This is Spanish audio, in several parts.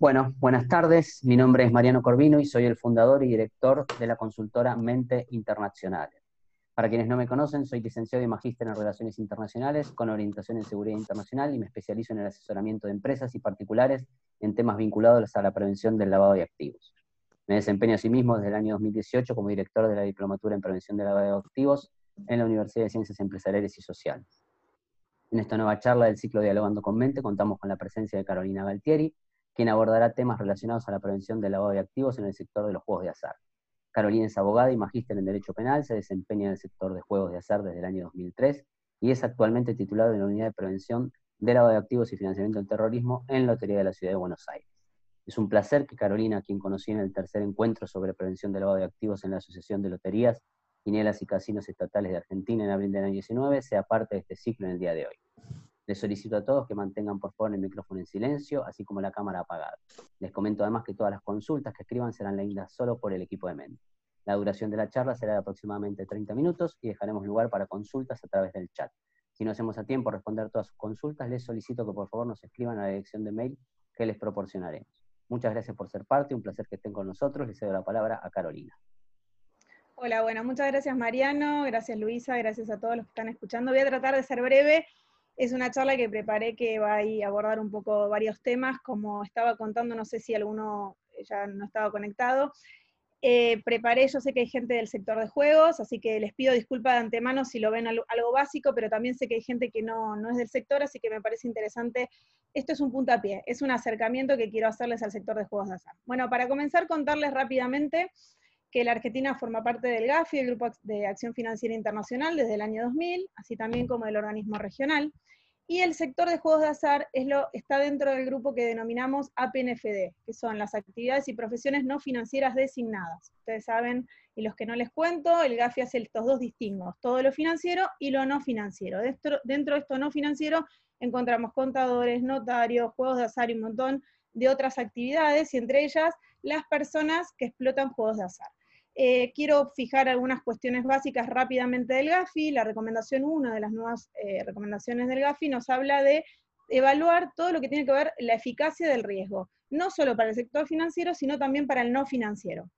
Bueno, buenas tardes. Mi nombre es Mariano Corvino y soy el fundador y director de la consultora Mente Internacional. Para quienes no me conocen, soy licenciado y magíster en Relaciones Internacionales con orientación en Seguridad Internacional y me especializo en el asesoramiento de empresas y particulares en temas vinculados a la prevención del lavado de activos. Me desempeño asimismo desde el año 2018 como director de la Diplomatura en Prevención del Lavado de Activos en la Universidad de Ciencias Empresariales y Sociales. En esta nueva charla del ciclo Dialogando con Mente contamos con la presencia de Carolina Galtieri, quien abordará temas relacionados a la prevención del lavado de activos en el sector de los juegos de azar. Carolina es abogada y magíster en Derecho Penal, se desempeña en el sector de juegos de azar desde el año 2003 y es actualmente titulada en la Unidad de Prevención de Lavado de Activos y Financiamiento del Terrorismo en Lotería de la Ciudad de Buenos Aires. Es un placer que Carolina, quien conocí en el tercer encuentro sobre prevención del lavado de activos en la Asociación de Loterías, Quinielas y Casinos Estatales de Argentina en abril del año 19, sea parte de este ciclo en el día de hoy. Les solicito a todos que mantengan por favor el micrófono en silencio, así como la cámara apagada. Les comento además que todas las consultas que escriban serán leídas solo por el equipo de Mente. La duración de la charla será de aproximadamente 30 minutos y dejaremos lugar para consultas a través del chat. Si no hacemos a tiempo responder todas sus consultas, les solicito que por favor nos escriban a la dirección de mail que les proporcionaremos. Muchas gracias por ser parte, un placer que estén con nosotros. Les cedo la palabra a Carolina. Hola, bueno, muchas gracias Mariano, gracias Luisa, gracias a todos los que están escuchando. Voy a tratar de ser breve es una charla que preparé que va a abordar un poco varios temas, como estaba contando, no sé si alguno ya no estaba conectado. Eh, preparé, yo sé que hay gente del sector de juegos, así que les pido disculpas de antemano si lo ven algo, básico, pero también sé que hay gente que no, no, es del sector, así que me parece interesante. Esto es un puntapié, es un acercamiento que quiero hacerles al sector de juegos de azar. Bueno, para comenzar, contarles rápidamente que la Argentina forma parte del GAFI, el Grupo de Acción Financiera Internacional, desde el año 2000, así también como del organismo regional. Y el sector de juegos de azar es lo, está dentro del grupo que denominamos APNFD, que son las actividades y profesiones no financieras designadas. Ustedes saben, y los que no les cuento, el GAFI hace estos dos distingos, todo lo financiero y lo no financiero. Dentro, dentro de esto no financiero encontramos contadores, notarios, juegos de azar y un montón de otras actividades, y entre ellas las personas que explotan juegos de azar. Eh, quiero fijar algunas cuestiones básicas rápidamente del GAFI. La recomendación 1 de las nuevas eh, recomendaciones del GAFI nos habla de evaluar todo lo que tiene que ver la eficacia del riesgo, no solo para el sector financiero, sino también para el no financiero.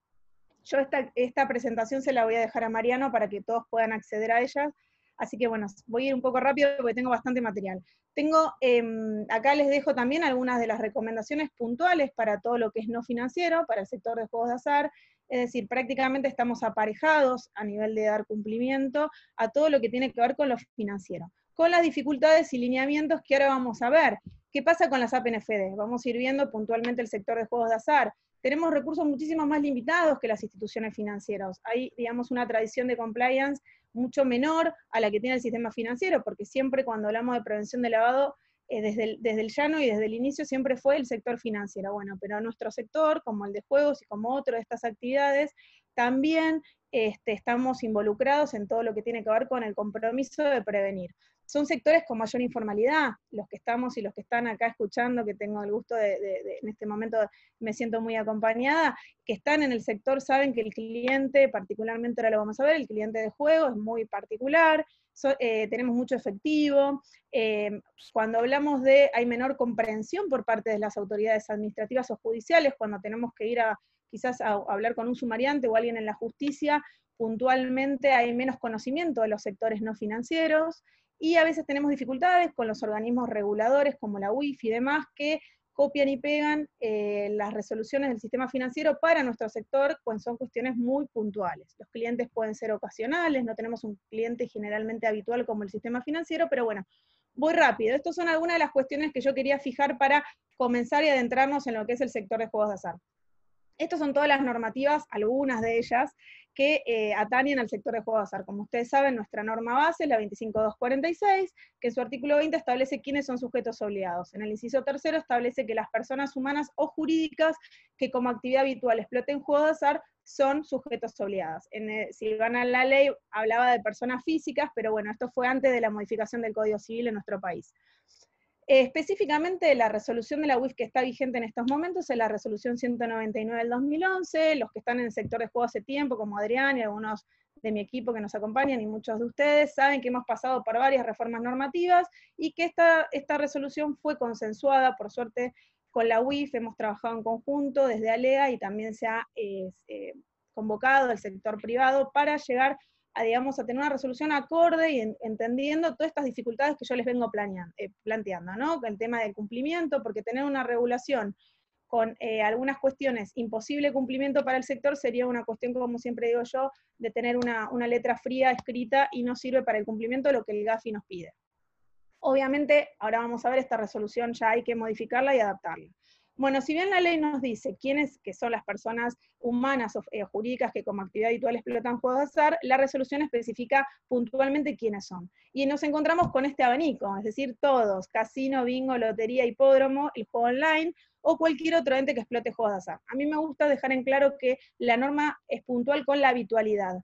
Yo esta, esta presentación se la voy a dejar a Mariano para que todos puedan acceder a ella, así que bueno, voy a ir un poco rápido porque tengo bastante material. Tengo, em, acá les dejo también algunas de las recomendaciones puntuales para todo lo que es no financiero, para el sector de juegos de azar, es decir, prácticamente estamos aparejados a nivel de dar cumplimiento a todo lo que tiene que ver con lo financiero, con las dificultades y lineamientos que ahora vamos a ver. ¿Qué pasa con las APNFD? Vamos a ir viendo puntualmente el sector de juegos de azar. Tenemos recursos muchísimo más limitados que las instituciones financieras. Hay, digamos, una tradición de compliance mucho menor a la que tiene el sistema financiero, porque siempre cuando hablamos de prevención de lavado eh, desde, el, llano y desde el inicio siempre fue el sector financiero. Bueno, pero nuestro sector, como el de juegos y como otro de estas actividades, también este, estamos involucrados en todo lo que tiene que ver con el compromiso de prevenir son sectores con mayor informalidad, los que estamos y los que están acá escuchando, que tengo el gusto de, en este momento me siento muy acompañada, que están en el sector saben que el cliente, particularmente ahora lo vamos a ver, el cliente de juego es muy particular, eh, tenemos mucho efectivo, eh, cuando hablamos de hay menor comprensión por parte de las autoridades administrativas o judiciales, cuando tenemos que ir a quizás a hablar con un sumariante o alguien en la justicia, puntualmente hay menos conocimiento de los sectores no financieros, y a veces tenemos dificultades con los organismos reguladores como la UIF y demás que copian y pegan eh, las resoluciones del sistema financiero para nuestro sector, pues son cuestiones muy puntuales. Los clientes pueden ser ocasionales, no tenemos un cliente generalmente habitual como el sistema financiero, pero bueno, voy rápido. Estas son algunas de las cuestiones que yo quería fijar para comenzar y adentrarnos en lo que es el sector de juegos de azar. Estas son todas las normativas, algunas de ellas, que eh, atañen al sector de juego de azar. Como ustedes saben, nuestra norma base es la 25246, que en su artículo 20 establece quiénes son sujetos obligados. En el inciso tercero establece que las personas humanas o jurídicas que como actividad habitual exploten juego de azar son sujetos obligados. En si van a la ley, hablaba de personas físicas, pero bueno, esto fue antes de la modificación del Código Civil en nuestro país. Específicamente la resolución de la UIF que está vigente en estos momentos es la resolución 199 del 2011, los que están en el sector de juego hace tiempo, como Adrián y algunos de mi equipo que nos acompañan y muchos de ustedes, saben que hemos pasado por varias reformas normativas y que esta, esta resolución fue consensuada, por suerte, con la UIF hemos trabajado en conjunto desde ALEA y también se ha eh, convocado el sector privado para llegar a, digamos, a tener una resolución acorde y entendiendo todas estas dificultades que yo les vengo eh, planteando, ¿no? El tema del cumplimiento, porque tener una regulación con eh, algunas cuestiones imposible cumplimiento para el sector sería una cuestión, como siempre digo yo, de tener una, una letra fría escrita y no sirve para el cumplimiento lo que el GAFI nos pide. Obviamente, ahora vamos a ver esta resolución, ya hay que modificarla y adaptarla. Bueno, si bien la ley nos dice quiénes que son las personas humanas o eh, jurídicas que como actividad habitual explotan juegos de azar, la resolución especifica puntualmente quiénes son. Y nos encontramos con este abanico, es decir, todos, casino, bingo, lotería, hipódromo, el juego online o cualquier otro ente que explote juegos de azar. A mí me gusta dejar en claro que la norma es puntual con la habitualidad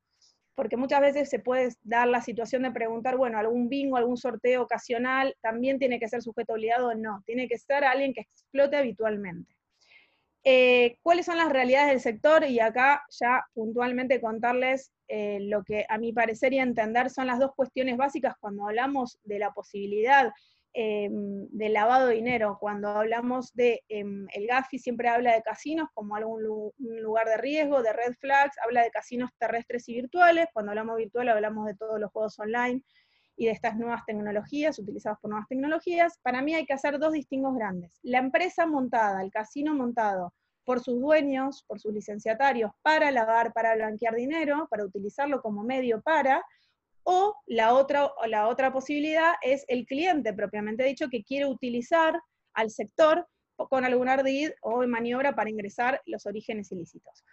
porque muchas veces se puede dar la situación de preguntar, bueno, algún bingo, algún sorteo ocasional, también tiene que ser sujeto obligado o no, tiene que ser alguien que explote habitualmente. Eh, ¿Cuáles son las realidades del sector? Y acá ya puntualmente contarles eh, lo que a mi parecer y entender son las dos cuestiones básicas cuando hablamos de la posibilidad Em, de lavado de dinero. Cuando hablamos de em, el GAFI siempre habla de casinos como algún lugar de riesgo, de red flags, habla de casinos terrestres y virtuales. Cuando hablamos virtual hablamos de todos los juegos online y de estas nuevas tecnologías, utilizadas por nuevas tecnologías. Para mí hay que hacer dos distingos grandes. La empresa montada, el casino montado por sus dueños, por sus licenciatarios, para lavar, para blanquear dinero, para utilizarlo como medio para, o la otra, la otra posibilidad es el cliente propiamente dicho que quiere utilizar al sector con algún ardid o maniobra para ingresar los orígenes ilícitos.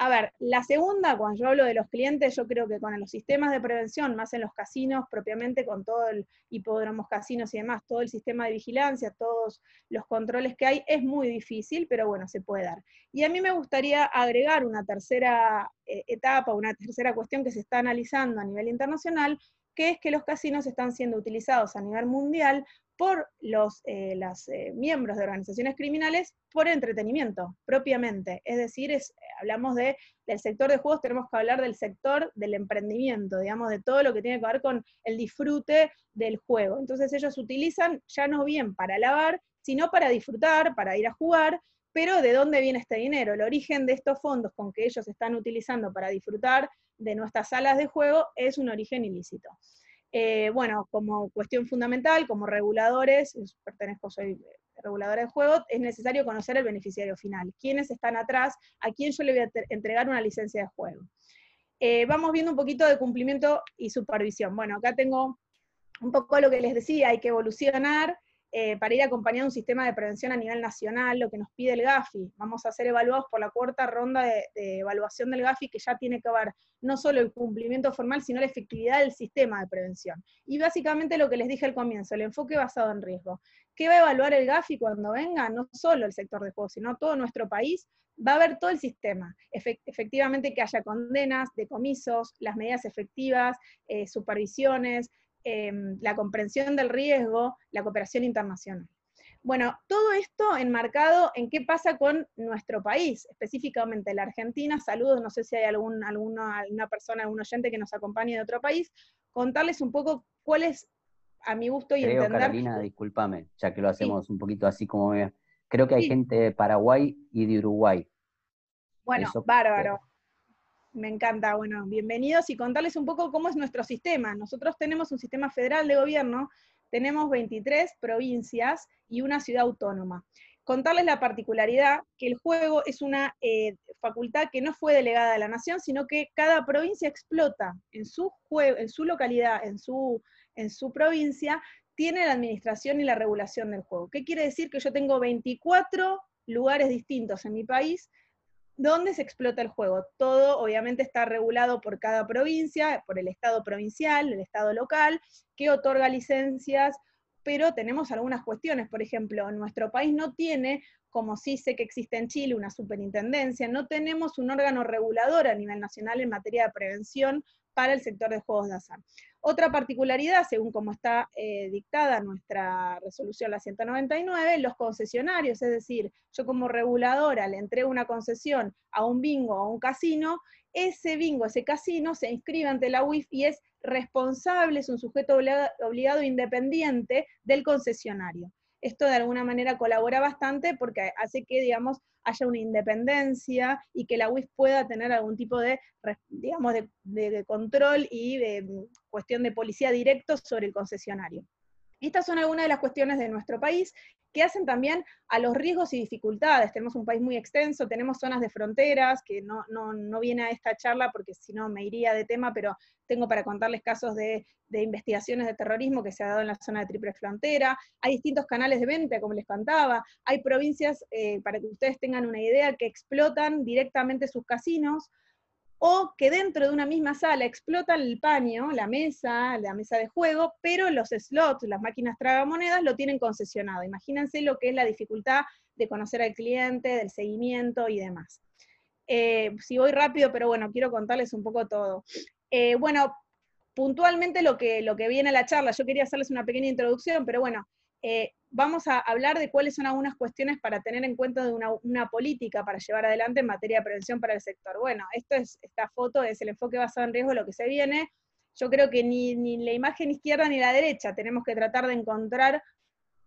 A ver, la segunda, cuando yo hablo de los clientes, yo creo que con los sistemas de prevención, más en los casinos, propiamente con todo el hipódromos, casinos y demás, todo el sistema de vigilancia, todos los controles que hay, es muy difícil, pero bueno, se puede dar. Y a mí me gustaría agregar una tercera eh, etapa, una tercera cuestión que se está analizando a nivel internacional, que es que los casinos están siendo utilizados a nivel mundial por los eh, eh, miembros de organizaciones criminales por entretenimiento, propiamente. Es decir, es, hablamos de, del sector de juegos, tenemos que hablar del sector del emprendimiento, digamos, de todo lo que tiene que ver con el disfrute del juego. Entonces ellos utilizan ya no bien para lavar, sino para disfrutar, para ir a jugar, pero ¿de dónde viene este dinero? El origen de estos fondos con que ellos están utilizando para disfrutar de nuestras salas de juego es un origen ilícito. Eh, bueno, como cuestión fundamental, como reguladores, pertenezco, soy reguladora de juego, es necesario conocer el beneficiario final, quiénes están atrás, a quién yo le voy a entregar una licencia de juego. Eh, vamos viendo un poquito de cumplimiento y supervisión. Bueno, acá tengo un poco lo que les decía, hay que evolucionar, eh, para ir acompañando un sistema de prevención a nivel nacional, lo que nos pide el GAFI. Vamos a ser evaluados por la cuarta ronda de, evaluación del GAFI, que ya tiene que ver no solo el cumplimiento formal, sino la efectividad del sistema de prevención. Y básicamente lo que les dije al comienzo, el enfoque basado en riesgo. ¿Qué va a evaluar el GAFI cuando venga? No solo el sector de juegos, sino todo nuestro país, va a ver todo el sistema. efectivamente que haya condenas, decomisos, las medidas efectivas, eh, supervisiones, Em, la comprensión del riesgo, la cooperación internacional. Bueno, todo esto enmarcado en qué pasa con nuestro país, específicamente la Argentina. Saludos, no sé si hay algún, alguna, alguna persona, algún oyente que nos acompañe de otro país. Contarles un poco cuál es, a mi gusto y Creo, Carolina, discúlpame, ya que lo hacemos un poquito así como... Creo que hay gente de Paraguay y de Uruguay. Bueno, bárbaro. Me encanta, bueno, bienvenidos y contarles un poco cómo es nuestro sistema. Nosotros tenemos un sistema federal de gobierno, tenemos 23 provincias y una ciudad autónoma. Contarles la particularidad que el juego es una eh, facultad que no fue delegada a la nación, sino que cada provincia explota en su, en su localidad, en su, en su provincia, tiene la administración y la regulación del juego. ¿Qué quiere decir? Que yo tengo 24 lugares distintos en mi país ¿Dónde se explota el juego? Todo obviamente está regulado por cada provincia, por el Estado provincial, el Estado local, que otorga licencias, pero tenemos algunas cuestiones. Por ejemplo, nuestro país no tiene, como sí sé que existe en Chile, una superintendencia, no tenemos un órgano regulador a nivel nacional en materia de prevención para el sector de juegos de azar. Otra particularidad, según como está eh, dictada nuestra resolución la 199, los concesionarios, es decir, yo como reguladora le entrego una concesión a un bingo o a un casino, ese bingo, ese casino se inscribe ante la UIF y es responsable, es un sujeto obligado, obligado independiente del concesionario. Esto de alguna manera colabora bastante porque hace que, digamos, haya una independencia y que la UIF pueda tener algún tipo de, digamos, de control y de mm, cuestión de policía directo sobre el concesionario. Estas son algunas de las cuestiones de nuestro país que hacen también a los riesgos y dificultades. Tenemos un país muy extenso, tenemos zonas de fronteras, que no, no, viene a esta charla porque si no me iría de tema, pero tengo para contarles casos de, investigaciones de terrorismo que se ha dado en la zona de triple frontera. Hay distintos canales de venta, como les contaba. Hay provincias, eh, para que ustedes tengan una idea, que explotan directamente sus casinos o que dentro de una misma sala explotan el paño, la mesa, la mesa de juego, pero los slots, las máquinas tragamonedas, lo tienen concesionado. Imagínense lo que es la dificultad de conocer al cliente, del seguimiento y demás. Eh, si voy rápido, pero bueno, quiero contarles un poco todo. Eh, bueno, puntualmente lo que, lo que viene a la charla, yo quería hacerles una pequeña introducción, pero bueno, eh, vamos a hablar de cuáles son algunas cuestiones para tener en cuenta de una, política para llevar adelante en materia de prevención para el sector. Bueno, esto es, esta foto es el enfoque basado en riesgo, lo que se viene. Yo creo que ni, ni la imagen izquierda ni la derecha tenemos que tratar de encontrar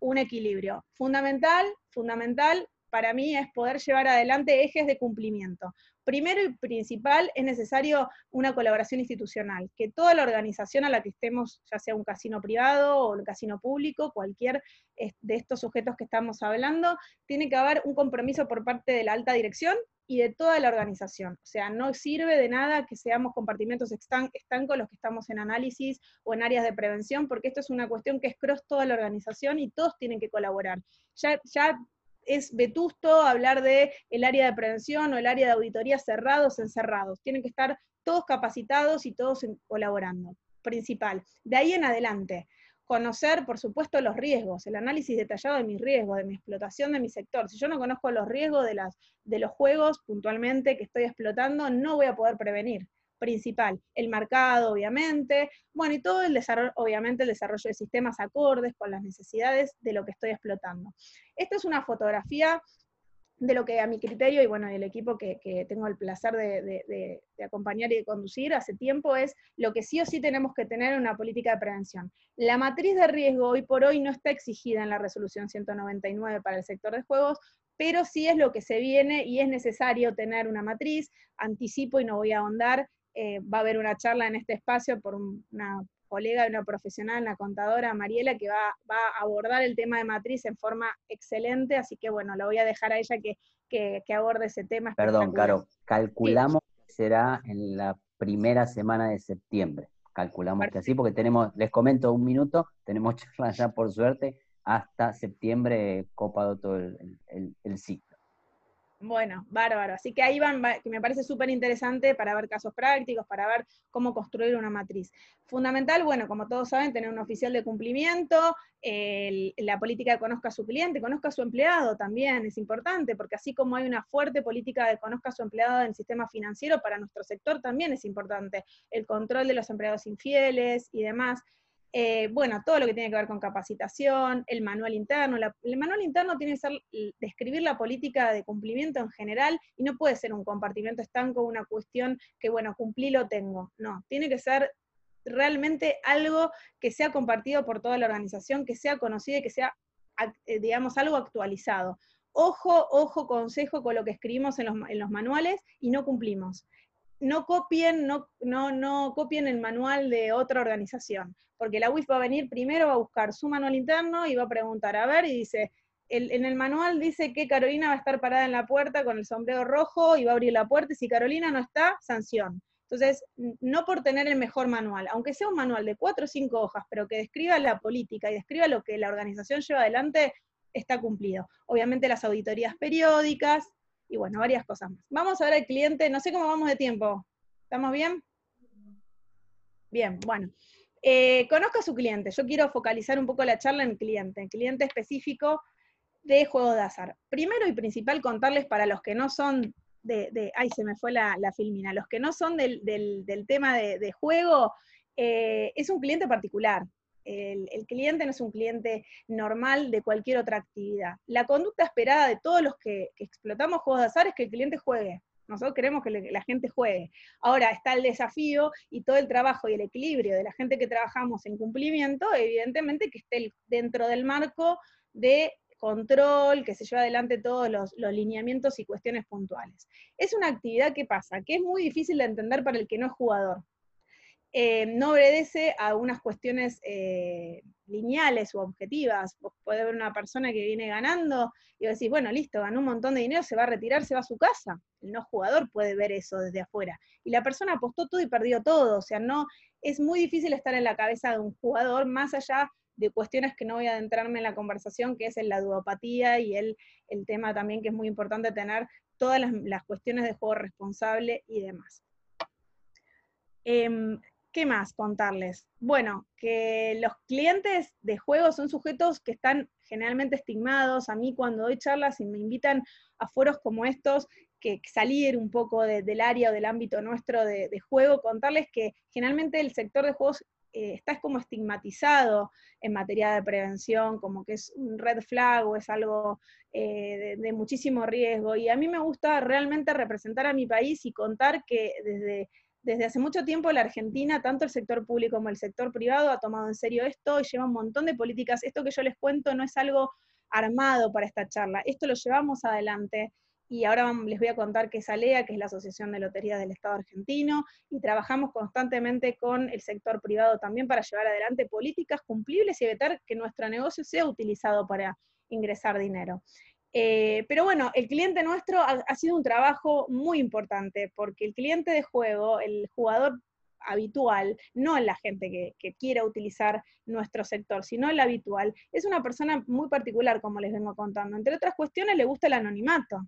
un equilibrio. Fundamental, fundamental para mí es poder llevar adelante ejes de cumplimiento. Primero y principal, es necesario una colaboración institucional, que toda la organización a la que estemos, ya sea un casino privado o un casino público, cualquier de estos sujetos que estamos hablando, tiene que haber un compromiso por parte de la alta dirección y de toda la organización. O sea, no sirve de nada que seamos compartimentos estancos los que estamos en análisis o en áreas de prevención, porque esto es una cuestión que es cross toda la organización y todos tienen que colaborar. Ya, es vetusto hablar de el área de prevención o el área de auditoría cerrados, encerrados. Tienen que estar todos capacitados y todos colaborando. Principal. De ahí en adelante, conocer, por supuesto, los riesgos, el análisis detallado de mis riesgos, de mi explotación de mi sector. Si yo no conozco los riesgos de, las, de los juegos puntualmente que estoy explotando, no voy a poder prevenir principal, el mercado, obviamente, bueno, y todo el desarrollo, obviamente el desarrollo de sistemas acordes con las necesidades de lo que estoy explotando. Esta es una fotografía de lo que a mi criterio y bueno, el equipo que, tengo el placer de, acompañar y de conducir hace tiempo es lo que sí o sí tenemos que tener en una política de prevención. La matriz de riesgo hoy por hoy no está exigida en la resolución 199 para el sector de juegos, pero sí es lo que se viene y es necesario tener una matriz, anticipo y no voy a ahondar, eh, va a haber una charla en este espacio por una colega, una profesional, una contadora, Mariela, que va, a abordar el tema de matriz en forma excelente, así que bueno, lo voy a dejar a ella que, aborde ese tema. Perdón, Caro, calculamos que será en la primera semana de septiembre. Calculamos que así, porque tenemos, les comento un minuto, tenemos charla ya por suerte hasta septiembre copado todo el, el, el ciclo. Bueno, bárbaro. Así que ahí van, que me parece súper interesante para ver casos prácticos, para ver cómo construir una matriz. Fundamental, bueno, como todos saben, tener un oficial de cumplimiento, la política de conozca a su cliente, conozca a su empleado también es importante, porque así como hay una fuerte política de conozca a su empleado en el sistema financiero, para nuestro sector también es importante el control de los empleados infieles y demás. Eh, bueno, todo lo que tiene que ver con capacitación, el manual interno. el manual interno tiene que ser describir la política de cumplimiento en general y no puede ser un compartimento estanco, una cuestión que, bueno, cumplí lo tengo. No, tiene que ser realmente algo que sea compartido por toda la organización, que sea conocido y que sea, eh, digamos, algo actualizado. Ojo, ojo, consejo con lo que escribimos en los, en los manuales y no cumplimos no copien, no, no, no copien el manual de otra organización, porque la UIF va a venir primero, va a buscar su manual interno y va a preguntar, a ver, y dice, en el manual dice que Carolina va a estar parada en la puerta con el sombrero rojo y va a abrir la puerta, y si Carolina no está, sanción. Entonces, no por tener el mejor manual, aunque sea un manual de cuatro o cinco hojas, pero que describa la política y describa lo que la organización lleva adelante, está cumplido. Obviamente las auditorías periódicas, y bueno, varias cosas más. Vamos a ver al cliente, no sé cómo vamos de tiempo. ¿Estamos bien? Bien, bueno. Eh, conozca a su cliente. Yo quiero focalizar un poco la charla en cliente, en cliente específico de juego de azar. Primero y principal, contarles para los que no son de, ay, se me fue la, filmina, los que no son del, tema de, juego, eh, es un cliente particular. El, cliente no es un cliente normal de cualquier otra actividad. La conducta esperada de todos los que, explotamos juegos de azar es que el cliente juegue. Nosotros queremos que la gente juegue. Ahora está el desafío y todo el trabajo y el equilibrio de la gente que trabajamos en cumplimiento, evidentemente que esté dentro del marco de control, que se lleva adelante todos los, lineamientos y cuestiones puntuales. Es una actividad que pasa, que es muy difícil de entender para el que no es jugador. Eh, no obedece a unas cuestiones eh, lineales u objetivas. Vos podés ver una persona que viene ganando y decís, bueno, listo, ganó un montón de dinero, se va a retirar, se va a su casa. El no jugador puede ver eso desde afuera. Y la persona apostó todo y perdió todo. O sea, no, es muy difícil estar en la cabeza de un jugador más allá de cuestiones que no voy a adentrarme en la conversación, que es en la duopatía y el, el tema también que es muy importante tener todas las, cuestiones de juego responsable y demás. Em, ¿Qué más contarles? Bueno, que los clientes de juego son sujetos que están generalmente estigmados. A mí cuando doy charlas y me invitan a foros como estos, que salir un poco del área o del ámbito nuestro de, de, juego, contarles que generalmente el sector de juegos eh, está como estigmatizado en materia de prevención, como que es un red flag o es algo eh, de, muchísimo riesgo. Y a mí me gusta realmente representar a mi país y contar que desde, desde hace mucho tiempo la Argentina, tanto el sector público como el sector privado, ha tomado en serio esto y lleva un montón de políticas. Esto que yo les cuento no es algo armado para esta charla, esto lo llevamos adelante y ahora les voy a contar qué es ALEA, que es la Asociación de Loterías del Estado argentino, y trabajamos constantemente con el sector privado también para llevar adelante políticas cumplibles y evitar que nuestro negocio sea utilizado para ingresar dinero. Eh, pero bueno, el cliente nuestro ha, sido un trabajo muy importante, porque el cliente de juego, el jugador habitual, no la gente que, que, quiera utilizar nuestro sector, sino el habitual, es una persona muy particular, como les vengo contando. Entre otras cuestiones, le gusta el anonimato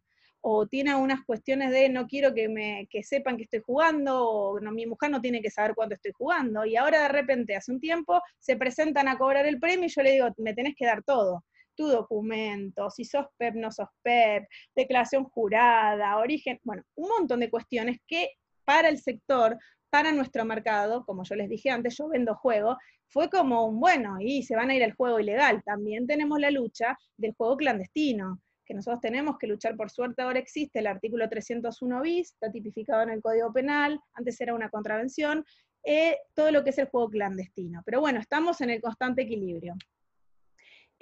o tiene unas cuestiones de no quiero que me sepan que estoy jugando, o no, mi mujer no tiene que saber cuándo estoy jugando, y ahora de repente, hace un tiempo, se presentan a cobrar el premio y yo le digo, me tenés que dar todo, tu documento, si sos PEP, no sos PEP, declaración jurada, origen, bueno, un montón de cuestiones que para el sector, para nuestro mercado, como yo les dije antes, yo vendo juego, fue como un bueno, y se van a ir al juego ilegal. También tenemos la lucha del juego clandestino que nosotros tenemos que luchar, por suerte ahora existe el artículo 301 bis, está tipificado en el Código Penal, antes era una contravención, eh, todo lo que es el juego clandestino. Pero bueno, estamos en el constante equilibrio.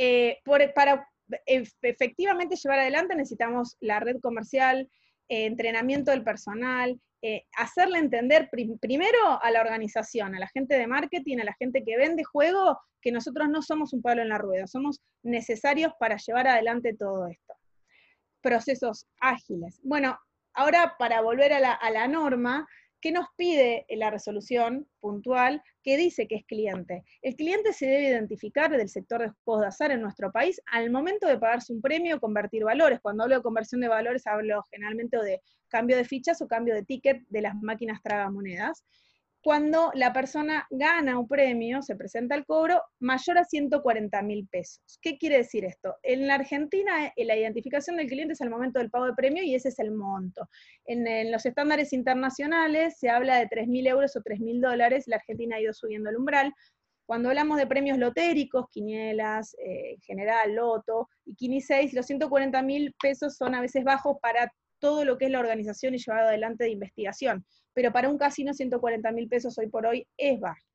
Eh, para efectivamente llevar adelante necesitamos la red comercial, eh, entrenamiento del personal, hacerle entender primero a la organización, a la gente de marketing, a la gente que vende juego, que nosotros no somos un palo en la rueda, somos necesarios para llevar adelante todo esto. Procesos ágiles. Bueno, ahora para volver a la, norma, ¿qué nos pide la resolución puntual que dice que es cliente? El cliente se debe identificar del sector de juegos de azar en nuestro país al momento de pagarse un premio o convertir valores. Cuando hablo de conversión de valores hablo generalmente de cambio de fichas o cambio de ticket de las máquinas tragamonedas cuando la persona gana un premio, se presenta el cobro, mayor a 140 mil pesos. ¿Qué quiere decir esto? En la Argentina, eh, la identificación del cliente es al momento del pago de premio y ese es el monto. En, los estándares internacionales se habla de 3 mil euros o 3 mil dólares, la Argentina ha ido subiendo el umbral. Cuando hablamos de premios lotéricos, quinielas, eh, general, loto y quini 6, los 140 mil pesos son a veces bajos para todo lo que es la organización y llevado adelante de investigación pero para un casino 140 mil pesos hoy por hoy es bajo.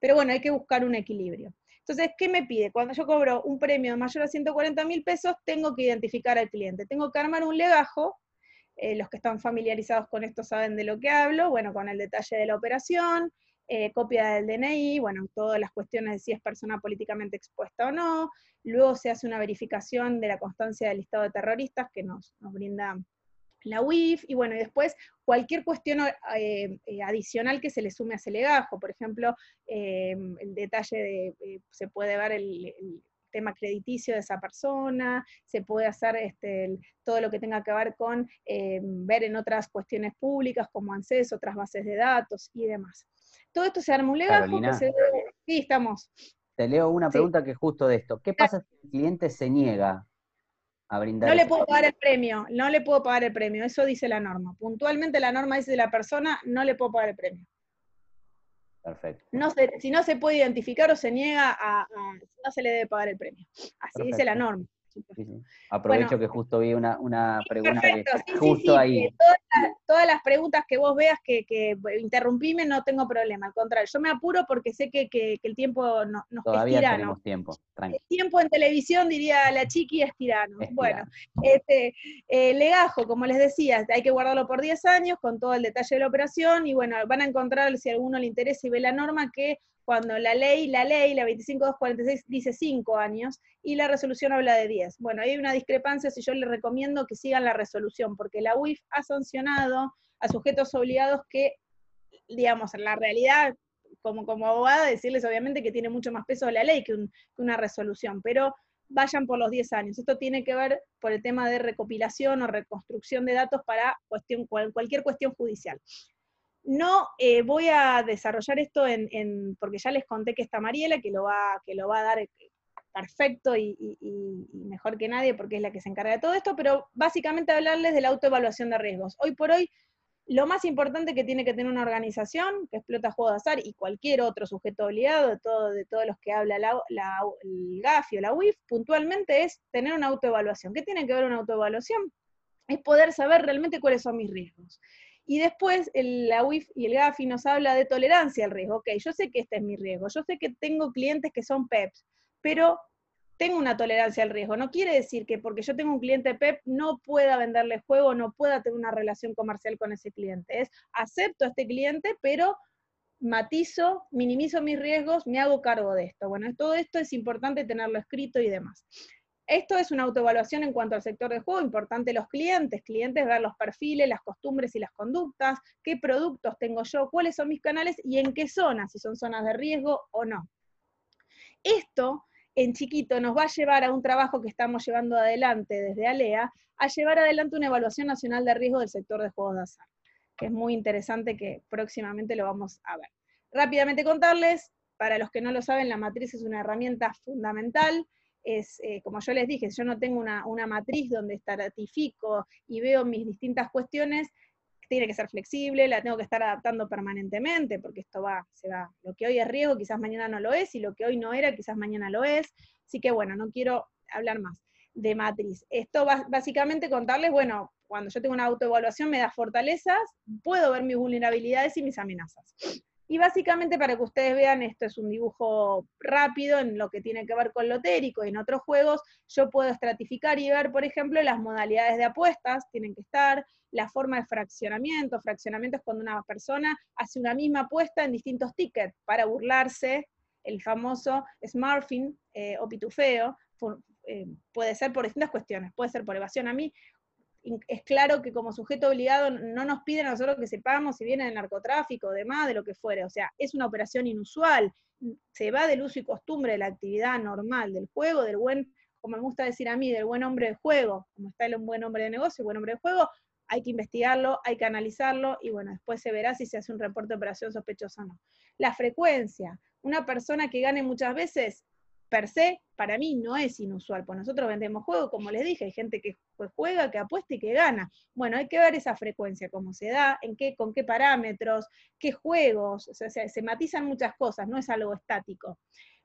Pero bueno, hay que buscar un equilibrio. Entonces, ¿qué me pide? Cuando yo cobro un premio mayor a 140 mil pesos, tengo que identificar al cliente. Tengo que armar un legajo. Eh, los que están familiarizados con esto saben de lo que hablo. Bueno, con el detalle de la operación, eh, copia del DNI, bueno, todas las cuestiones de si es persona políticamente expuesta o no. Luego se hace una verificación de la constancia del listado de terroristas que nos, nos brinda la UIF, y bueno, y después cualquier cuestión eh, eh, adicional que se le sume a ese legajo, por ejemplo, em, el detalle de, eh, se puede ver el, tema crediticio de esa persona, se puede hacer este, todo lo que tenga que ver con ver en otras cuestiones públicas como ANSES, otras bases de datos y demás. Todo esto se arma un legajo que se Sí, estamos. Te leo una pregunta que es justo de esto. ¿Qué pasa si el cliente se niega no le puedo pagar el premio, no le puedo pagar el premio, eso dice la norma. Puntualmente la norma dice de la persona, no le puedo pagar el premio. Perfecto. No si no se puede identificar o se niega a, no se le debe pagar el premio. Así dice la norma. Aprovecho que justo vi una, pregunta justo ahí. Todas las, preguntas que vos veas que, que, interrumpime, no tengo problema. Al contrario, yo me apuro porque sé que, el tiempo no, nos Todavía es tirano. tenemos tiempo. El tiempo en televisión, diría la chiqui, es tirano. bueno, este, eh, legajo, como les decía, hay que guardarlo por 10 años con todo el detalle de la operación y bueno, van a encontrar, si a alguno le interesa y ve la norma, que cuando la ley, la ley, la 25246 dice 5 años y la resolución habla de 10. Bueno, hay una discrepancia si yo les recomiendo que sigan la resolución, porque la UIF ha sancionado a sujetos obligados que, digamos, en la realidad, como, como abogada, decirles obviamente que tiene mucho más peso la ley que, una resolución, pero vayan por los 10 años. Esto tiene que ver por el tema de recopilación o reconstrucción de datos para cuestión, cualquier cuestión judicial. No eh, voy a desarrollar esto en, porque ya les conté que está Mariela, que lo va, que lo va a dar eh, perfecto y, mejor que nadie porque es la que se encarga de todo esto, pero básicamente hablarles de la autoevaluación de riesgos. Hoy por hoy, lo más importante que tiene que tener una organización que explota juegos de azar y cualquier otro sujeto obligado, de, de todos los que habla la, el GAFI o la UIF, puntualmente es tener una autoevaluación. ¿Qué tiene que ver una autoevaluación? Es poder saber realmente cuáles son mis riesgos. Y después la UIF y el GAFI nos habla de tolerancia al riesgo. Ok, yo sé que este es mi riesgo, yo sé que tengo clientes que son PEPs, pero tengo una tolerancia al riesgo. No quiere decir que porque yo tengo un cliente PEP no pueda venderle juego, no pueda tener una relación comercial con ese cliente. Es acepto a este cliente, pero matizo, minimizo mis riesgos, me hago cargo de esto. Bueno, todo esto es importante tenerlo escrito y demás. Esto es una autoevaluación en cuanto al sector de juego, importante los clientes, clientes ver los perfiles, las costumbres y las conductas, qué productos tengo yo, cuáles son mis canales y en qué zonas, si son zonas de riesgo o no. Esto en chiquito nos va a llevar a un trabajo que estamos llevando adelante desde ALEA, a llevar adelante una evaluación nacional de riesgo del sector de juegos de azar, que es muy interesante que próximamente lo vamos a ver. Rápidamente contarles, para los que no lo saben, la matriz es una herramienta fundamental es, eh, como yo les dije, yo no tengo una, matriz donde estratifico y veo mis distintas cuestiones, tiene que ser flexible, la tengo que estar adaptando permanentemente, porque esto va, se va, lo que hoy es riesgo quizás mañana no lo es, y lo que hoy no era quizás mañana lo es, así que bueno, no quiero hablar más de matriz. Esto va básicamente contarles, bueno, cuando yo tengo una autoevaluación me da fortalezas, puedo ver mis vulnerabilidades y mis amenazas. Y básicamente para que ustedes vean, esto es un dibujo rápido en lo que tiene que ver con lotérico y en otros juegos, yo puedo estratificar y ver, por ejemplo, las modalidades de apuestas, tienen que estar, la forma de fraccionamiento, fraccionamiento es cuando una persona hace una misma apuesta en distintos tickets para burlarse, el famoso smarfing eh, o pitufeo, eh, puede ser por distintas cuestiones, puede ser por evasión a mí, es claro que como sujeto obligado no nos piden a nosotros que sepamos si viene del narcotráfico, demás, de lo que fuere. O sea, es una operación inusual. Se va del uso y costumbre de la actividad normal, del juego, del buen, como me gusta decir a mí, del buen hombre de juego, como está el buen hombre de negocio, el buen hombre de juego, hay que investigarlo, hay que analizarlo y bueno, después se verá si se hace un reporte de operación sospechosa o no. La frecuencia. Una persona que gane muchas veces per se, para mí no es inusual, pues nosotros vendemos juegos, como les dije, hay gente que juega, que apuesta y que gana. Bueno, hay que ver esa frecuencia, cómo se da, en qué, con qué parámetros, qué juegos, o sea, se, matizan muchas cosas, no es algo estático.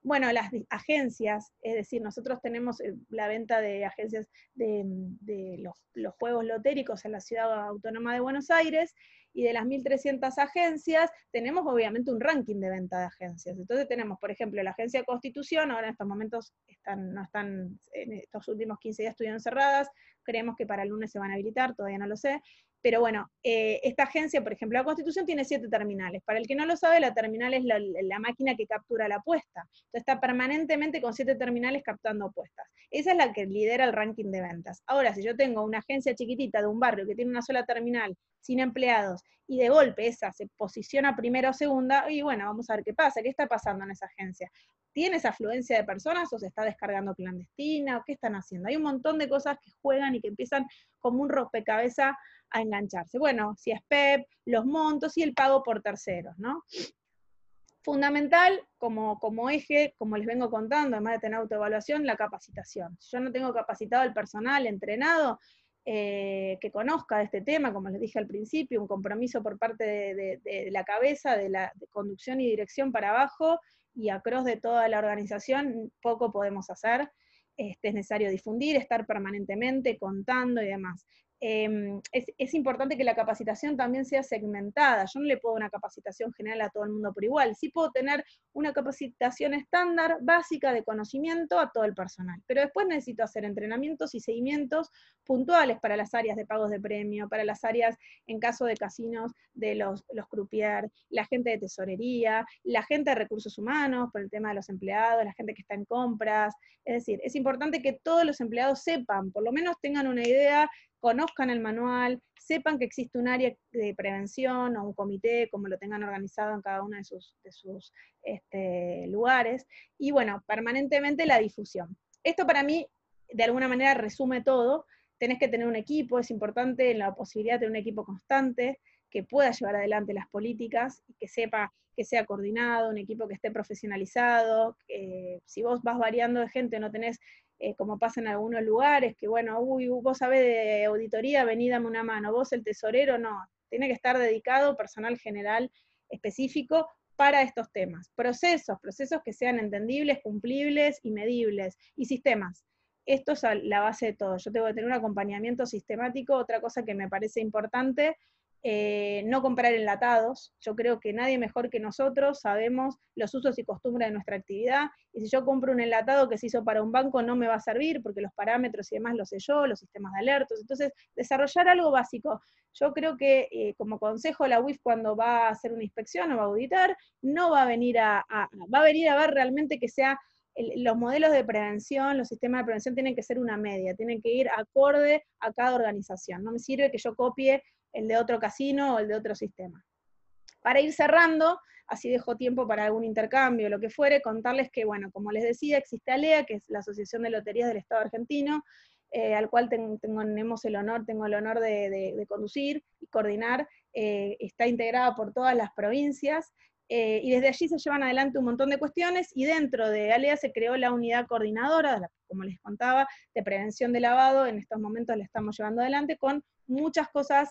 Bueno, las agencias, es decir, nosotros tenemos eh, la venta de agencias de, los, los, juegos lotéricos en la ciudad autónoma de Buenos Aires, y de las 1.300 agencias, tenemos obviamente un ranking de venta de agencias. Entonces tenemos, por ejemplo, la agencia Constitución, ahora en estos momentos están, no están, en estos últimos 15 días estuvieron cerradas, creemos que para el lunes se van a habilitar, todavía no lo sé, pero bueno, eh, esta agencia, por ejemplo, la Constitución tiene siete terminales. Para el que no lo sabe, la terminal es la, máquina que captura la apuesta. Entonces está permanentemente con siete terminales captando apuestas. Esa es la que lidera el ranking de ventas. Ahora, si yo tengo una agencia chiquitita de un barrio que tiene una sola terminal, sin empleados, y de golpe esa se posiciona primera o segunda, y bueno, vamos a ver qué pasa, qué está pasando en esa agencia. ¿Tiene esa afluencia de personas o se está descargando clandestina? ¿O qué están haciendo? Hay un montón de cosas que juegan y que empiezan como un rompecabezas a engancharse. Bueno, si es PEP, los montos y el pago por terceros, ¿no? Fundamental, como, como eje, como les vengo contando, además de tener autoevaluación, la capacitación. Si yo no tengo capacitado el personal entrenado, eh, que conozca este tema, como les dije al principio, un compromiso por parte de, la cabeza, de la conducción y dirección para abajo, y across de toda la organización, poco podemos hacer. este, es necesario difundir, estar permanentemente contando y demás. Em, es, importante que la capacitación también sea segmentada. Yo no le puedo una capacitación general a todo el mundo por igual. Sí puedo tener una capacitación estándar, básica de conocimiento a todo el personal. Pero después necesito hacer entrenamientos y seguimientos puntuales para las áreas de pagos de premio, para las áreas, en caso de casinos, de los, los croupiers, la gente de tesorería, la gente de recursos humanos, por el tema de los empleados, la gente que está en compras. Es decir, es importante que todos los empleados sepan, por lo menos tengan una idea conozcan el manual, sepan que existe un área de prevención o un comité, como lo tengan organizado en cada uno de sus, este, lugares, y bueno, permanentemente la difusión. Esto para mí, de alguna manera, resume todo. Tenés que tener un equipo, es importante la posibilidad de tener un equipo constante que pueda llevar adelante las políticas que sepa que sea coordinado, un equipo que esté profesionalizado, si vos vas variando de gente, no tenés eh, como pasa en algunos lugares, que bueno, uy, vos sabés de auditoría, vení, dame una mano, vos el tesorero, no, tiene que estar dedicado personal general específico para estos temas. Procesos, procesos que sean entendibles, cumplibles y medibles, y sistemas. Esto es la base de todo. Yo tengo que tener un acompañamiento sistemático. Otra cosa que me parece importante eh, no comprar enlatados. Yo creo que nadie mejor que nosotros sabemos los usos y costumbres de nuestra actividad, y si yo compro un enlatado que se hizo para un banco no me va a servir porque los parámetros y demás los sé yo, los sistemas de alertos. Entonces, desarrollar algo básico. Yo creo que eh, como consejo la UIF cuando va a hacer una inspección o va a auditar, no va a venir a, va a venir a ver realmente que sea los modelos de prevención, los sistemas de prevención tienen que ser una media, tienen que ir acorde a cada organización. No me sirve que yo copie el de otro casino o el de otro sistema. Para ir cerrando, así dejo tiempo para algún intercambio, lo que fuere, contarles que, bueno, como les decía, existe ALEA, que es la Asociación de Loterías del Estado argentino, eh, al cual tenemos el honor, tengo el honor de, conducir y coordinar, eh, está integrada por todas las provincias, eh, y desde allí se llevan adelante un montón de cuestiones, y dentro de ALEA se creó la unidad coordinadora, como les contaba, de prevención de lavado, en estos momentos la estamos llevando adelante con muchas cosas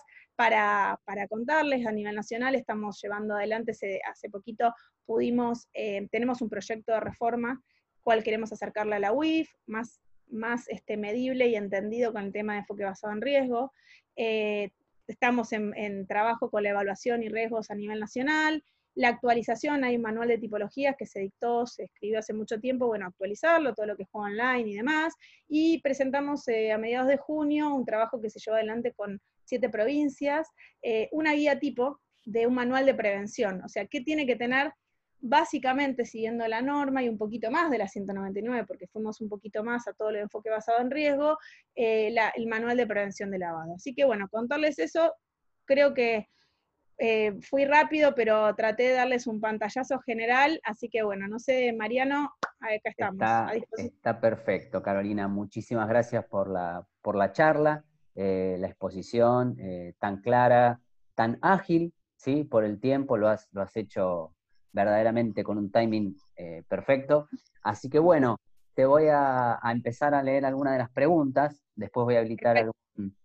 para, contarles. A nivel nacional estamos llevando adelante, hace poquito pudimos, eh, tenemos un proyecto de reforma, cual queremos acercarle a la UIF, más, más este, medible y entendido con el tema de enfoque basado en riesgo. Eh, estamos en, en trabajo con la evaluación y riesgos a nivel nacional, la actualización, hay un manual de tipologías que se dictó, se escribió hace mucho tiempo, bueno, actualizarlo, todo lo que es online y demás, y presentamos eh, a mediados de junio un trabajo que se llevó adelante con siete provincias, eh, una guía tipo de un manual de prevención, o sea, ¿qué tiene que tener? Básicamente siguiendo la norma y un poquito más de la 199, porque fuimos un poquito más a todo el enfoque basado en riesgo, eh, el manual de prevención de lavado. Así que bueno, contarles eso, creo que eh, fui rápido, pero traté de darles un pantallazo general, así que bueno, no sé, Mariano, acá estamos. Está, perfecto, Carolina, muchísimas gracias por la, por la charla, eh, la exposición eh, tan clara, tan ágil, ¿sí? por el tiempo, lo has, lo has hecho verdaderamente con un timing perfecto. Así que bueno, te voy a, empezar a leer algunas de las preguntas, después voy a habilitar algún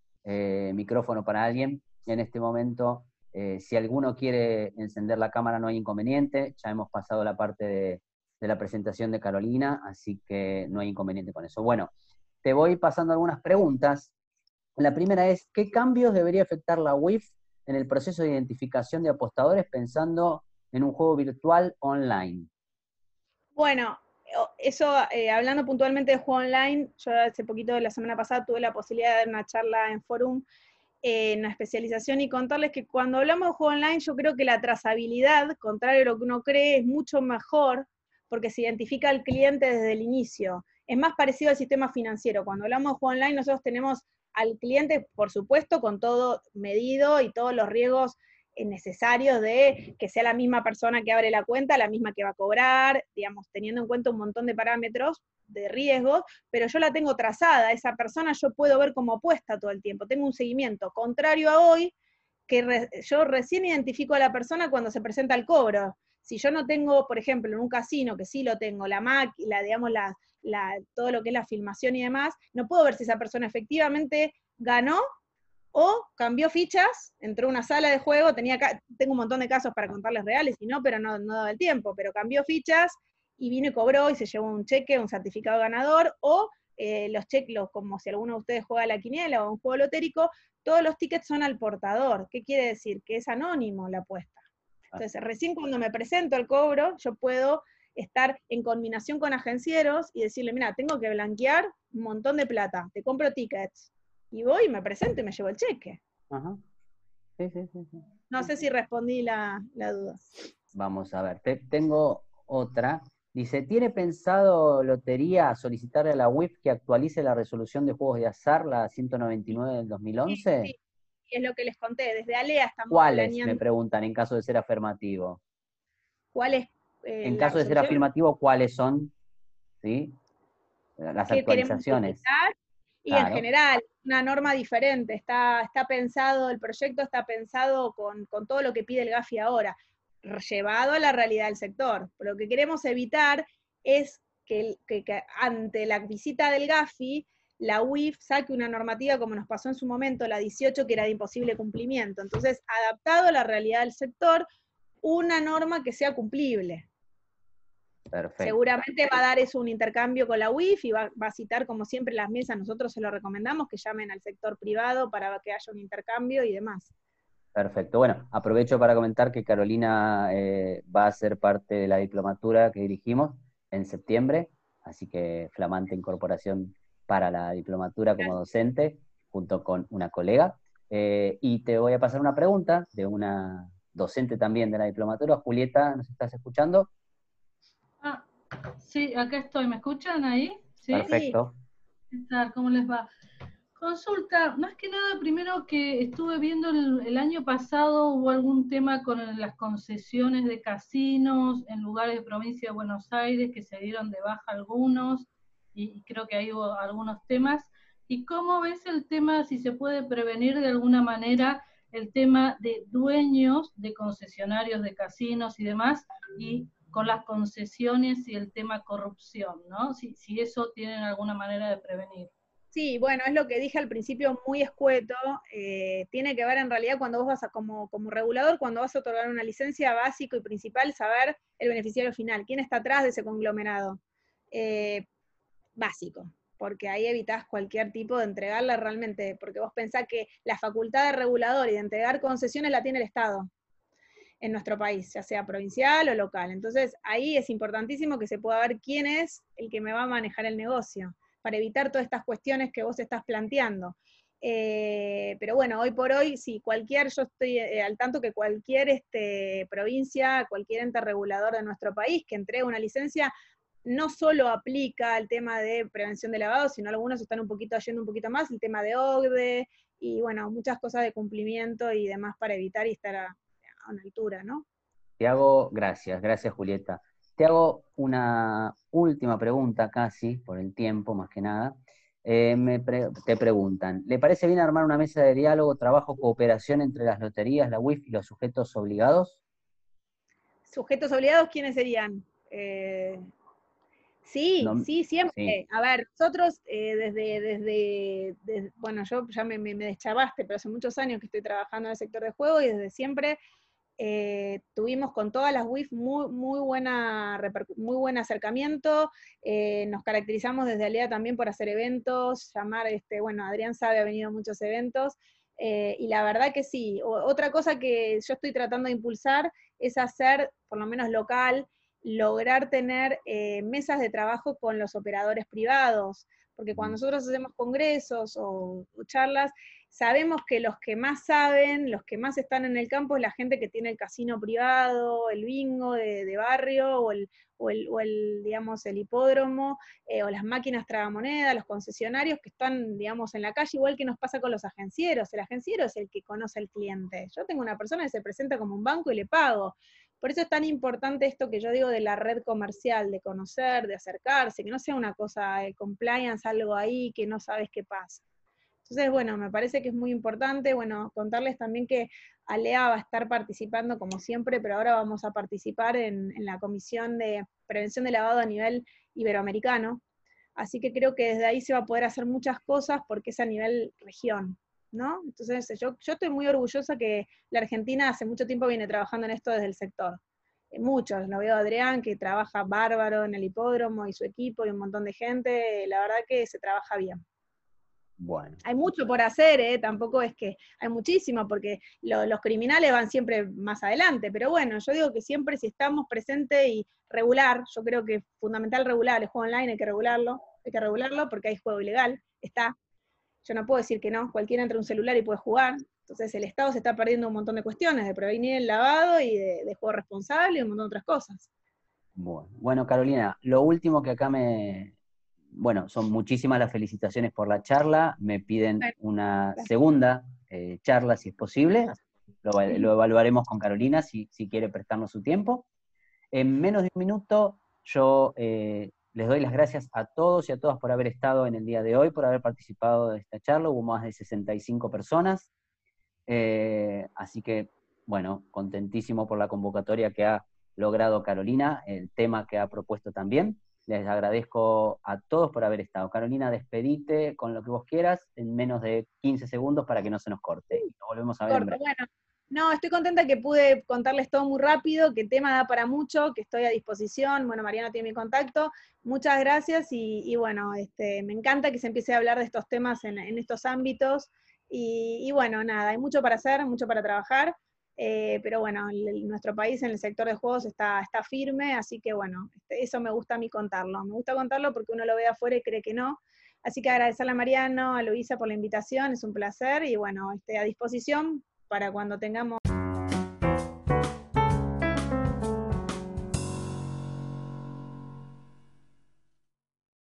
micrófono para alguien. En este momento eh, si alguno quiere encender la cámara no hay inconveniente, ya hemos pasado la parte de, la presentación de Carolina, así que no hay inconveniente con eso. Bueno, te voy pasando algunas preguntas. La primera es, ¿qué cambios debería afectar la WIF en el proceso de identificación de apostadores pensando en un juego virtual online? Bueno, eso, eh, hablando puntualmente de juego online, yo hace poquito, la semana pasada, tuve la posibilidad de dar una charla en Forum en la especialización y contarles que cuando hablamos de juego online, yo creo que la trazabilidad, contrario a lo que uno cree, es mucho mejor porque se identifica al cliente desde el inicio. Es más parecido al sistema financiero. Cuando hablamos de juego online, nosotros tenemos al cliente, por supuesto, con todo medido y todos los riesgos necesarios de que sea la misma persona que abre la cuenta, la misma que va a cobrar, digamos, teniendo en cuenta un montón de parámetros de riesgos, pero yo la tengo trazada, esa persona yo puedo ver como apuesta todo el tiempo, tengo un seguimiento, contrario a hoy, que yo recién identifico a la persona cuando se presenta el cobro. Si yo no tengo, por ejemplo, en un casino, que sí lo tengo, la máquina, digamos, la, todo lo que es la filmación y demás, no puedo ver si esa persona efectivamente ganó o cambió fichas, entró a una sala de juego, tenía tengo un montón de casos para contarles reales y no, pero no, no daba el tiempo, pero cambió fichas y vino y cobró y se llevó un cheque, un certificado ganador, o eh, los cheques, como si alguno de ustedes juega a la quiniela o un juego lotérico, todos los tickets son al portador. ¿Qué quiere decir? Que es anónimo la apuesta. Entonces, recién cuando me presento al cobro, yo puedo estar en combinación con agencieros y decirle, mira, tengo que blanquear un montón de plata, te compro tickets. Y voy, me presento y me llevo el cheque. Ajá. Sí, sí, sí, no sé si respondí la, duda. Vamos a ver, tengo otra. Dice, ¿tiene pensado Lotería solicitarle a la WIF que actualice la resolución de juegos de azar, la 199 del 2011? Sí, sí. es lo que les conté, desde ALEA estamos ¿Cuáles, me preguntan, en caso de ser afirmativo? ¿Cuáles eh, en caso de ser afirmativo, ¿cuáles son ¿sí? las actualizaciones? Y en general, una norma diferente, está, está pensado, el proyecto está pensado con, todo lo que pide el GAFI ahora, llevado a la realidad del sector. lo que queremos evitar es que, que ante la visita del GAFI, la UIF saque una normativa como nos pasó en su momento, la 18, que era de imposible cumplimiento. Entonces, adaptado a la realidad del sector, una norma que sea cumplible. Seguramente va a dar eso un intercambio con la UIF y va, a citar, como siempre, las mesas. Nosotros se lo recomendamos que llamen al sector privado para que haya un intercambio y demás. Perfecto. Bueno, aprovecho para comentar que Carolina eh, va a ser parte de la diplomatura que dirigimos en septiembre, así que flamante incorporación para la diplomatura como docente, junto con una colega. Eh, y te voy a pasar una pregunta de una docente también de la diplomatura. Julieta, ¿nos estás escuchando? Sí, acá estoy. ¿Me escuchan ahí? ¿Sí? Perfecto. ¿Cómo les va? Consulta, más que nada, primero que estuve viendo el, año pasado hubo algún tema con las concesiones de casinos en lugares de provincia de Buenos Aires que se dieron de baja algunos y, creo que ahí hubo algunos temas. ¿Y cómo ves el tema, si se puede prevenir de alguna manera el tema de dueños de concesionarios de casinos y demás y con las concesiones y el tema corrupción, ¿no? Si, si eso tienen alguna manera de prevenir. Sí, bueno, es lo que dije al principio muy escueto. Eh, tiene que ver en realidad cuando vos vas a, como, como regulador, cuando vas a otorgar una licencia básico y principal, saber el beneficiario final, quién está atrás de ese conglomerado. Eh, básico, porque ahí evitas cualquier tipo de entregarla realmente, porque vos pensás que la facultad de regulador y de entregar concesiones la tiene el Estado en nuestro país, ya sea provincial o local. Entonces, ahí es importantísimo que se pueda ver quién es el que me va a manejar el negocio, para evitar todas estas cuestiones que vos estás planteando. Eh, pero bueno, hoy por hoy, sí, cualquier, yo estoy eh, al tanto que cualquier este, provincia, cualquier ente regulador de nuestro país que entregue una licencia, no solo aplica el tema de prevención de lavado, sino algunos están un poquito yendo un poquito más, el tema de OCDE, y bueno, muchas cosas de cumplimiento y demás para evitar y estar a, una altura, ¿no? Te hago, gracias, gracias Julieta. Te hago una última pregunta casi, por el tiempo más que nada. Eh, te preguntan, ¿le parece bien armar una mesa de diálogo, trabajo, cooperación entre las loterías, la WIF y los sujetos obligados? ¿Sujetos obligados quiénes serían? Eh, sí, sí, siempre. A ver, nosotros eh, desde, desde, bueno, yo ya me, me, me, deschavaste, pero hace muchos años que estoy trabajando en el sector de juego y desde siempre eh, tuvimos con todas las WIF muy, muy, buena, muy buen acercamiento, eh, nos caracterizamos desde Alea también por hacer eventos, llamar, este, bueno, Adrián sabe, ha venido a muchos eventos, eh, y la verdad que sí. otra cosa que yo estoy tratando de impulsar es hacer, por lo menos local, lograr tener mesas de trabajo con los operadores privados, porque cuando nosotros hacemos congresos o charlas, sabemos que los que más saben, los que más están en el campo es la gente que tiene el casino privado, el bingo de, barrio o el, digamos, el hipódromo eh, o las máquinas tragamonedas, los concesionarios que están, digamos, en la calle, igual que nos pasa con los agencieros. El agenciero es el que conoce al cliente. Yo tengo una persona que se presenta como un banco y le pago. Por eso es tan importante esto que yo digo de la red comercial, de conocer, de acercarse, que no sea una cosa de compliance, algo ahí que no sabes qué pasa. Entonces, bueno, me parece que es muy importante, bueno, contarles también que Alea va a estar participando como siempre, pero ahora vamos a participar en, la Comisión de Prevención de Lavado a nivel iberoamericano, así que creo que desde ahí se va a poder hacer muchas cosas porque es a nivel región, ¿no? Entonces, yo, yo estoy muy orgullosa que la Argentina hace mucho tiempo viene trabajando en esto desde el sector. muchos, lo veo a Adrián, que trabaja bárbaro en el hipódromo y su equipo y un montón de gente, la verdad que se trabaja bien. Bueno. Hay mucho por hacer, ¿eh? tampoco es que hay muchísimo, porque los criminales van siempre más adelante, pero bueno, yo digo que siempre si estamos presentes y regular, yo creo que es fundamental regular, el juego online hay que regularlo, hay que regularlo porque hay juego ilegal, está. Yo no puedo decir que no, cualquiera entra un celular y puede jugar, entonces el Estado se está perdiendo un montón de cuestiones, de prevenir el lavado y de, de juego responsable y un montón de otras cosas. Bueno, bueno, Carolina, lo último que acá me, bueno, son muchísimas las felicitaciones por la charla. Me piden una segunda eh, charla si es posible. Lo, evaluaremos con Carolina si, quiere prestarnos su tiempo. En menos de un minuto, yo eh, les doy las gracias a todos y a todas por haber estado en el día de hoy, por haber participado de esta charla. Hubo más de 65 personas. Eh, así que, bueno, contentísimo por la convocatoria que ha logrado Carolina, el tema que ha propuesto también. Les agradezco a todos por haber estado. Carolina, despedite con lo que vos quieras en menos de 15 segundos para que no se nos corte. Y volvemos a ver. Bueno, no, estoy contenta que pude contarles todo muy rápido, que el tema da para mucho, que estoy a disposición. Bueno, Mariano tiene mi contacto. Muchas gracias y, bueno, este, me encanta que se empiece a hablar de estos temas en, estos ámbitos. Y, y, bueno, nada, hay mucho para hacer, mucho para trabajar. Eh, pero bueno, nuestro país en el sector de juegos está, está firme, así que bueno, este, eso me gusta a mí contarlo. Me gusta contarlo porque uno lo ve afuera y cree que no. Así que agradecerle a Mariano, a Luisa por la invitación, es un placer y bueno, este, a disposición para cuando tengamos